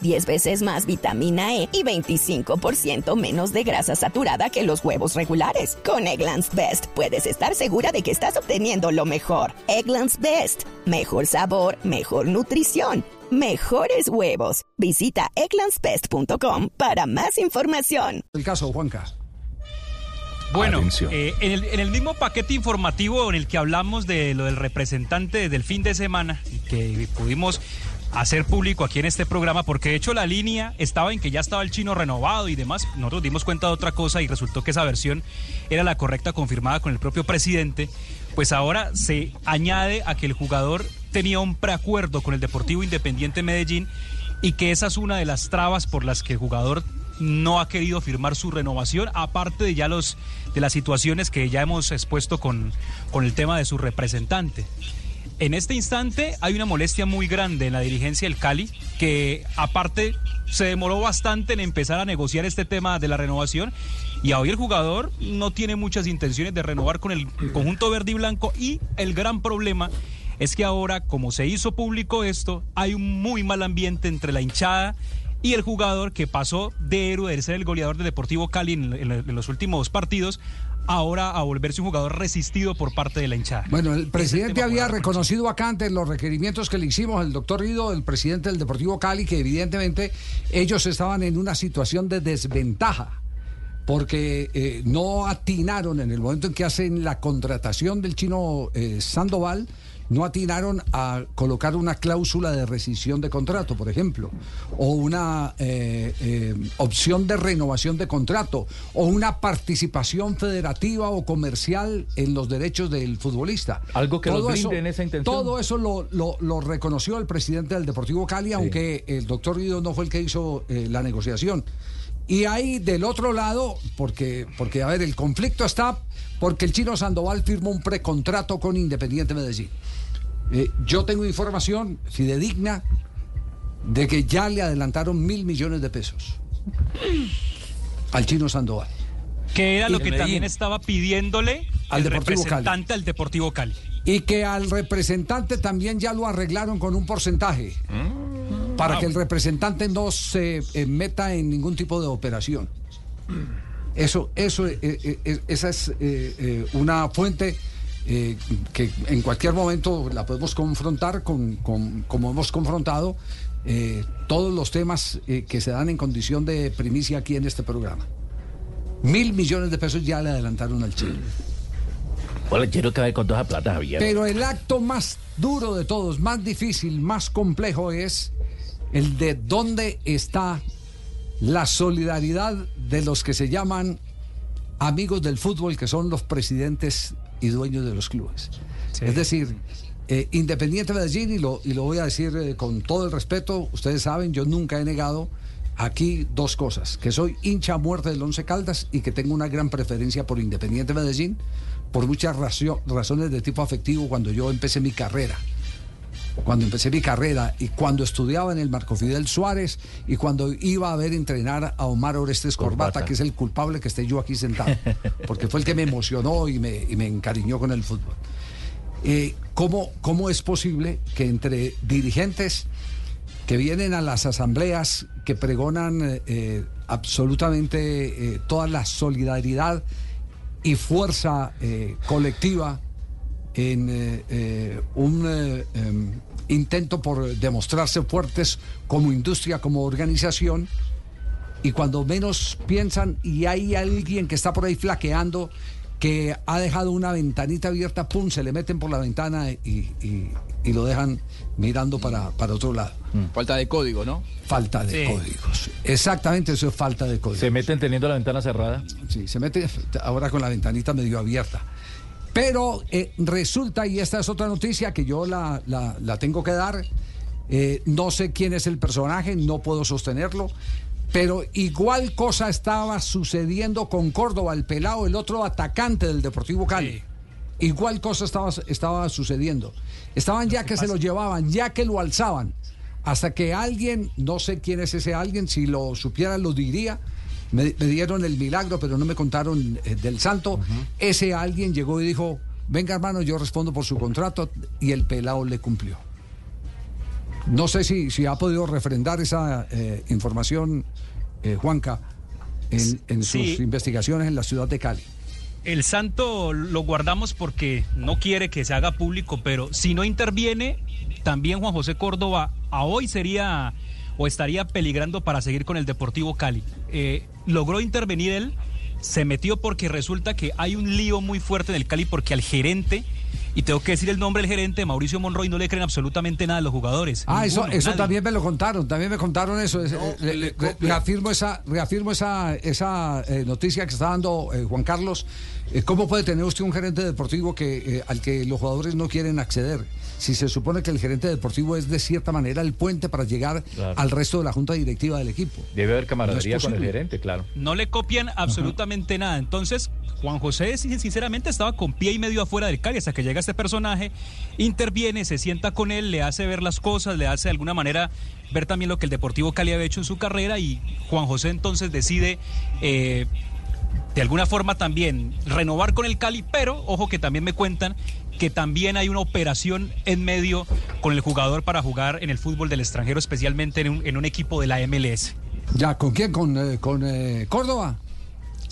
10 veces más vitamina E y 25% menos de grasa saturada que los huevos regulares. Con Eggland's Best puedes estar segura de que estás obteniendo lo mejor. Eggland's Best. Mejor sabor, mejor nutrición. Mejores huevos. Visita egglandsbest.com para más información. El caso, Juanca. Bueno, eh, en, el, en, el, mismo paquete informativo en el que hablamos de lo del representante del fin de semana, que pudimos hacer público aquí en este programa, porque de hecho la línea estaba en que ya estaba el chino renovado y demás. Nosotros dimos cuenta de otra cosa y resultó que esa versión era la correcta, confirmada con el propio presidente. Pues ahora se añade a que el jugador tenía un preacuerdo con el Deportivo Independiente Medellín y que esa es una de las trabas por las que el jugador no ha querido firmar su renovación, aparte de ya los de las situaciones que ya hemos expuesto con, con el tema de su representante. En este instante hay una molestia muy grande en la dirigencia del Cali, que aparte se demoró bastante en empezar a negociar este tema de la renovación y hoy el jugador no tiene muchas intenciones de renovar con el conjunto verde y blanco y el gran problema es que ahora, como se hizo público esto, hay un muy mal ambiente entre la hinchada y el jugador que pasó de héroe de ser el goleador del Deportivo Cali en, los últimos partidos ahora a volverse un jugador resistido por parte de la hinchada. Bueno, el presidente había reconocido acá ante los requerimientos que le hicimos al doctor Rido, el presidente del Deportivo Cali, que evidentemente ellos estaban en una situación de desventaja porque eh, no atinaron en el momento en que hacen la contratación del chino eh, Sandoval no atinaron a colocar una cláusula de rescisión de contrato, por ejemplo, o una eh, eh, opción de renovación de contrato, o una participación federativa o comercial en los derechos del futbolista. Algo que todo brinde en esa intención. Todo eso lo, reconoció el presidente del Deportivo Cali, aunque el doctor Guido no fue el que hizo eh, la negociación. Y ahí del otro lado, porque, porque, a ver, el conflicto está porque el chino Sandoval firmó un precontrato con Independiente Medellín. Eh, yo tengo información fidedigna de que ya le adelantaron mil millones de pesos al chino Sandoval. Que era lo que también estaba pidiéndole al el representante al Deportivo Cali. Y que al representante también ya lo arreglaron con un porcentaje. Mm. Para que el representante no se eh, meta en ningún tipo de operación. Eso, eso, eh, esa es una fuente eh, que en cualquier momento la podemos confrontar con, como hemos confrontado eh, todos los temas eh, que se dan en condición de primicia aquí en este programa. Mil millones de pesos ya le adelantaron al Chile. quiero que con toda plata, Pero el acto más duro de todos, más difícil, más complejo es el de dónde está la solidaridad de los que se llaman amigos del fútbol, que son los presidentes y dueños de los clubes. Es decir, eh, Independiente Medellín, y lo, y lo voy a decir eh, con todo el respeto, ustedes saben, yo nunca he negado aquí dos cosas, que soy hincha muerte del Once Caldas y que tengo una gran preferencia por Independiente Medellín, por muchas razones de tipo afectivo cuando yo empecé mi carrera cuando empecé mi carrera y cuando estudiaba en el Marco Fidel Suárez y cuando iba a ver entrenar a Omar Orestes Corbata, que es el culpable que esté yo aquí sentado, porque fue el que me emocionó y me, encariñó con el fútbol. Eh, ¿cómo, ¿Cómo es posible que entre dirigentes que vienen a las asambleas, que pregonan eh, eh, absolutamente toda la solidaridad y fuerza colectiva, en eh, eh, un eh, em, intento por demostrarse fuertes como industria, como organización, y cuando menos piensan y hay alguien que está por ahí flaqueando, que ha dejado una ventanita abierta, pum, se le meten por la ventana y, lo dejan mirando para, otro lado. Mm. Falta de código, ¿no? Falta de códigos. Exactamente, eso es falta de código. ¿Se meten teniendo la ventana cerrada? Sí, se mete ahora con la ventanita medio abierta. Pero eh, resulta, y esta es otra noticia que yo la, tengo que dar, eh, no sé quién es el personaje, no puedo sostenerlo, pero igual cosa estaba sucediendo con Córdoba, el pelado, el otro atacante del Deportivo Cali. Igual cosa estaba, estaba sucediendo. Estaban ya que se lo llevaban, ya que lo alzaban, hasta que alguien, no sé quién es ese alguien, si lo supiera lo diría, me, dieron el milagro, pero no me contaron eh, del santo. Ese alguien llegó y dijo, venga hermano, yo respondo por su contrato y el pelado le cumplió. No sé si, si ha podido refrendar esa eh, información, eh, Juanca, en, sus investigaciones en la ciudad de Cali. El santo lo guardamos porque no quiere que se haga público, pero si no interviene, también Juan José Córdoba a hoy sería o estaría peligrando para seguir con el Deportivo Cali. Eh, logró intervenir él, se metió porque resulta que hay un lío muy fuerte en el Cali porque al gerente y tengo que decir el nombre del gerente, Mauricio Monroy, no le creen absolutamente nada a los jugadores. Ah, eso, eso también me lo contaron, también me contaron eso. Eh, reafirmo esa, reafirmo esa, esa eh, noticia que está dando eh, Juan Carlos. ¿Cómo puede tener usted un gerente deportivo que al que los jugadores no quieren acceder? Si se supone que el gerente deportivo es de cierta manera el puente para llegar al resto de la junta directiva del equipo. Debe haber camaradería con el gerente, claro. No le copian absolutamente nada. Entonces, Juan José, sinceramente, estaba con pie y medio afuera del Cali hasta que llega este personaje, interviene, se sienta con él, le hace ver las cosas, le hace de alguna manera ver también lo que el Deportivo Cali había hecho en su carrera y Juan José entonces decide... Eh, de alguna forma también renovar con el Cali, pero ojo que también me cuentan que también hay una operación en medio con el jugador para jugar en el fútbol del extranjero, especialmente en un, equipo de la MLS. Ya, ¿con quién? ¿Con, eh, con eh, Córdoba?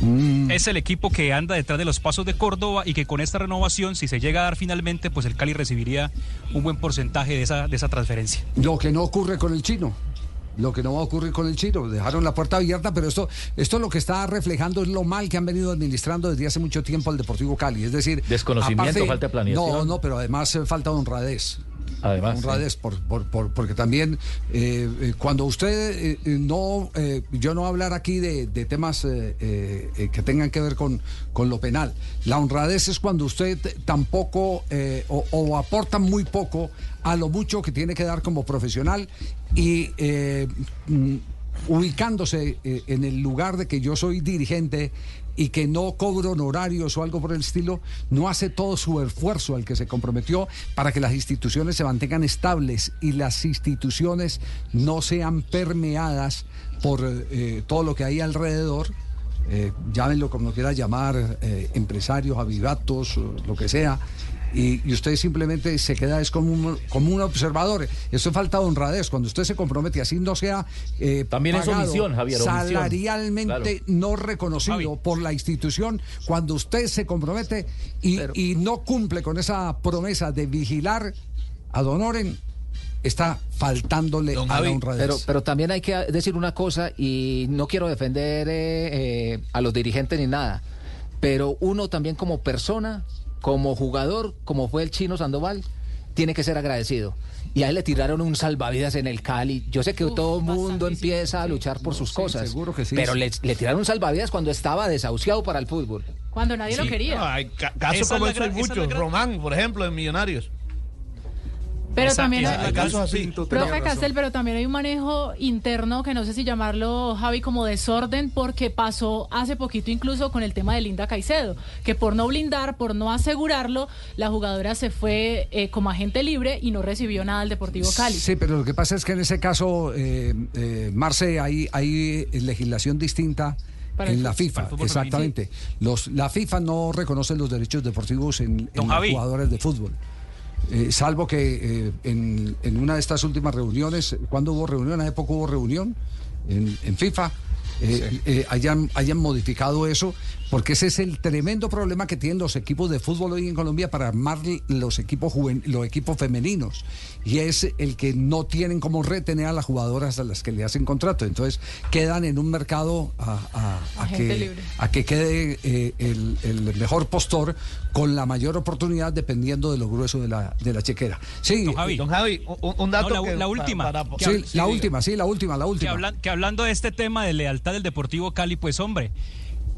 Mm. Es el equipo que anda detrás de los pasos de Córdoba y que con esta renovación, si se llega a dar finalmente, pues el Cali recibiría un buen porcentaje de esa, de esa transferencia. Lo que no ocurre con el chino lo que no va a ocurrir con el Chino. Dejaron la puerta abierta, pero esto, esto lo que está reflejando es lo mal que han venido administrando desde hace mucho tiempo al Deportivo Cali. Es decir, desconocimiento, falta de planeación. No, no, pero además eh, falta honradez. Además, honradez, por, por, porque también eh, eh, cuando usted no, yo no hablar aquí de, temas que tengan que ver con, con lo penal. La honradez es cuando usted tampoco o, o aporta muy poco a lo mucho que tiene que dar como profesional y eh, mm, ubicándose eh, en el lugar de que yo soy dirigente y que no cobro honorarios o algo por el estilo, no hace todo su esfuerzo al que se comprometió para que las instituciones se mantengan estables y las instituciones no sean permeadas por eh, todo lo que hay alrededor. llámenlo como quiera llamar, empresarios, avivatos, lo que sea, y, usted simplemente se queda es como un, como un observador. Eso es falta de honradez. Cuando usted se compromete, así no sea eh, También es omisión, Javier. Salarialmente no reconocido por la institución, cuando usted se compromete y, y no cumple con esa promesa de vigilar a Donoren, está faltándole a la honradez. Pero, pero también hay que decir una cosa, y no quiero defender eh, eh, a los dirigentes ni nada, pero uno también como persona como jugador, como fue el chino Sandoval, tiene que ser agradecido. Y a él le tiraron un salvavidas en el Cali. Yo sé que todo el mundo empieza a luchar por sus cosas. Seguro que sí. Pero le, tiraron un salvavidas cuando estaba desahuciado para el fútbol. Cuando nadie lo quería. hay casos como eso hay muchos. Román, por ejemplo, en Millonarios. Pero también hay, casos así. Profe Castel, pero también hay un manejo interno que no sé si llamarlo, Javi, como desorden, porque pasó hace poquito incluso con el tema de Linda Caicedo, que por no blindar, por no asegurarlo, la jugadora se fue eh, como agente libre y no recibió nada al Deportivo Cali. Sí, pero lo que pasa es que en ese caso, eh, eh Marce, hay, hay legislación distinta. en la FIFA, exactamente. Los, la FIFA no reconoce los derechos deportivos en, en los jugadores de fútbol. Eh, salvo que eh, en, una de estas últimas reuniones, cuando hubo reunión, hace poco hubo reunión en, FIFA, eh, eh, hayan, hayan modificado eso, porque ese es el tremendo problema que tienen los equipos de fútbol hoy en Colombia para armar los equipos los equipos femeninos. Y es el que no tienen como retener a las jugadoras a las que le hacen contrato. Entonces quedan en un mercado a, que, a que quede eh, el, mejor postor con la mayor oportunidad dependiendo de lo grueso de la, de la chequera. Sí, don Javi, un, dato. la, última. sí, la última, sí, la última, la última. que hablando de este tema de lealtad del Deportivo Cali, pues hombre,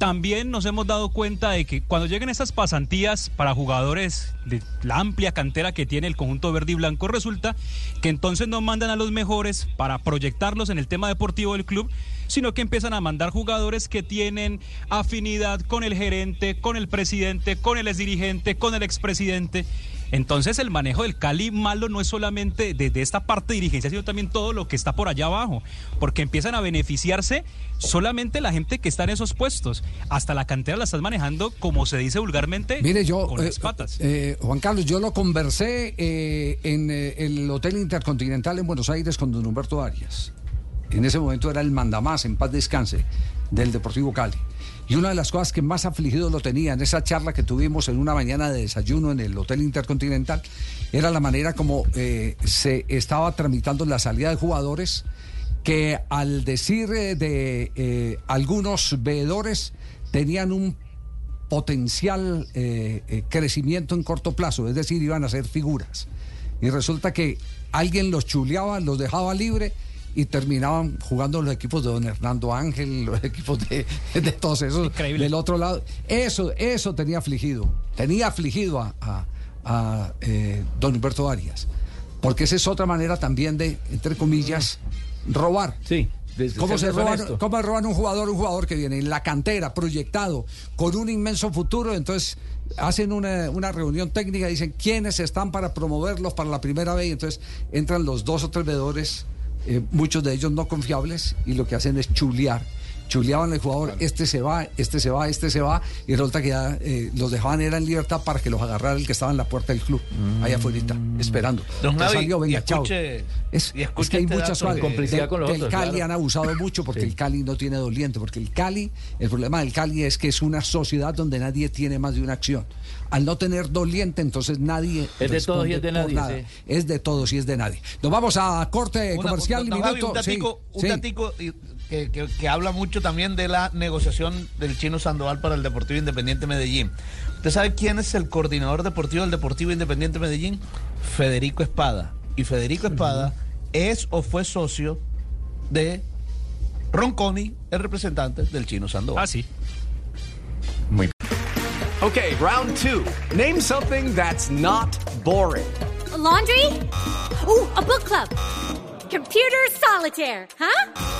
también nos hemos dado cuenta de que cuando lleguen estas pasantías para jugadores de la amplia cantera que tiene el conjunto verde y blanco, resulta que entonces no mandan a los mejores para proyectarlos en el tema deportivo del club, sino que empiezan a mandar jugadores que tienen afinidad con el gerente, con el presidente, con el exdirigente, con el expresidente. Entonces el manejo del Cali malo no es solamente desde esta parte de dirigencia, sino también todo lo que está por allá abajo, porque empiezan a beneficiarse solamente la gente que está en esos puestos. Hasta la cantera la estás manejando, como se dice vulgarmente, Mire, yo, con las eh, patas. Eh, Juan Carlos, yo lo conversé eh, en el Hotel Intercontinental en Buenos Aires con don Humberto Arias. En ese momento era el mandamás, en paz descanse, del Deportivo Cali. Y una de las cosas que más afligido lo tenía en esa charla que tuvimos en una mañana de desayuno en el Hotel Intercontinental era la manera como eh, se estaba tramitando la salida de jugadores que al decir eh, de eh, algunos veedores tenían un potencial crecimiento en corto plazo, es decir, iban a ser figuras. Y resulta que alguien los chuleaba, los dejaba libre y terminaban jugando los equipos de don Hernando Ángel, los equipos de, todos esos del otro lado. Eso, eso tenía afligido, tenía afligido a, eh, don Humberto Arias, porque esa es otra manera también de, entre comillas, robar. Sí. ¿Cómo se roban, ¿Cómo roban un jugador? Un jugador que viene en la cantera, proyectado, con un inmenso futuro. Entonces hacen una, una reunión técnica, dicen quiénes están para promoverlos para la primera vez. Y entonces entran los dos o tres veedores eh, muchos de ellos no confiables, y lo que hacen es chulear. Chuleaban al jugador, este se va, este se va, este se va, y resulta que ya eh, los dejaban era en libertad para que los agarrara el que estaba en la puerta del club, allá afuera, esperando. Don salió, venga, chao. Es, que hay este muchas cosas. Complicidad con los el Cali han abusado mucho porque el Cali no tiene doliente, porque el Cali, el problema del Cali es que es una sociedad donde nadie tiene más de una acción al no tener doliente, entonces nadie. Es de todos y es de nadie. Es de todos y es de nadie. Nos vamos a corte comercial. un datico, que, habla mucho también de la negociación del chino Sandoval para el Deportivo Independiente Medellín. ¿Usted sabe quién es el coordinador deportivo del Deportivo Independiente Medellín? Federico Espada. Y Federico Espada es o fue socio de Ronconi, el representante del chino Sandoval. Ah, sí. Muy Okay, round two. Name something that's not boring. A laundry? Ooh, a book club. Computer solitaire, huh?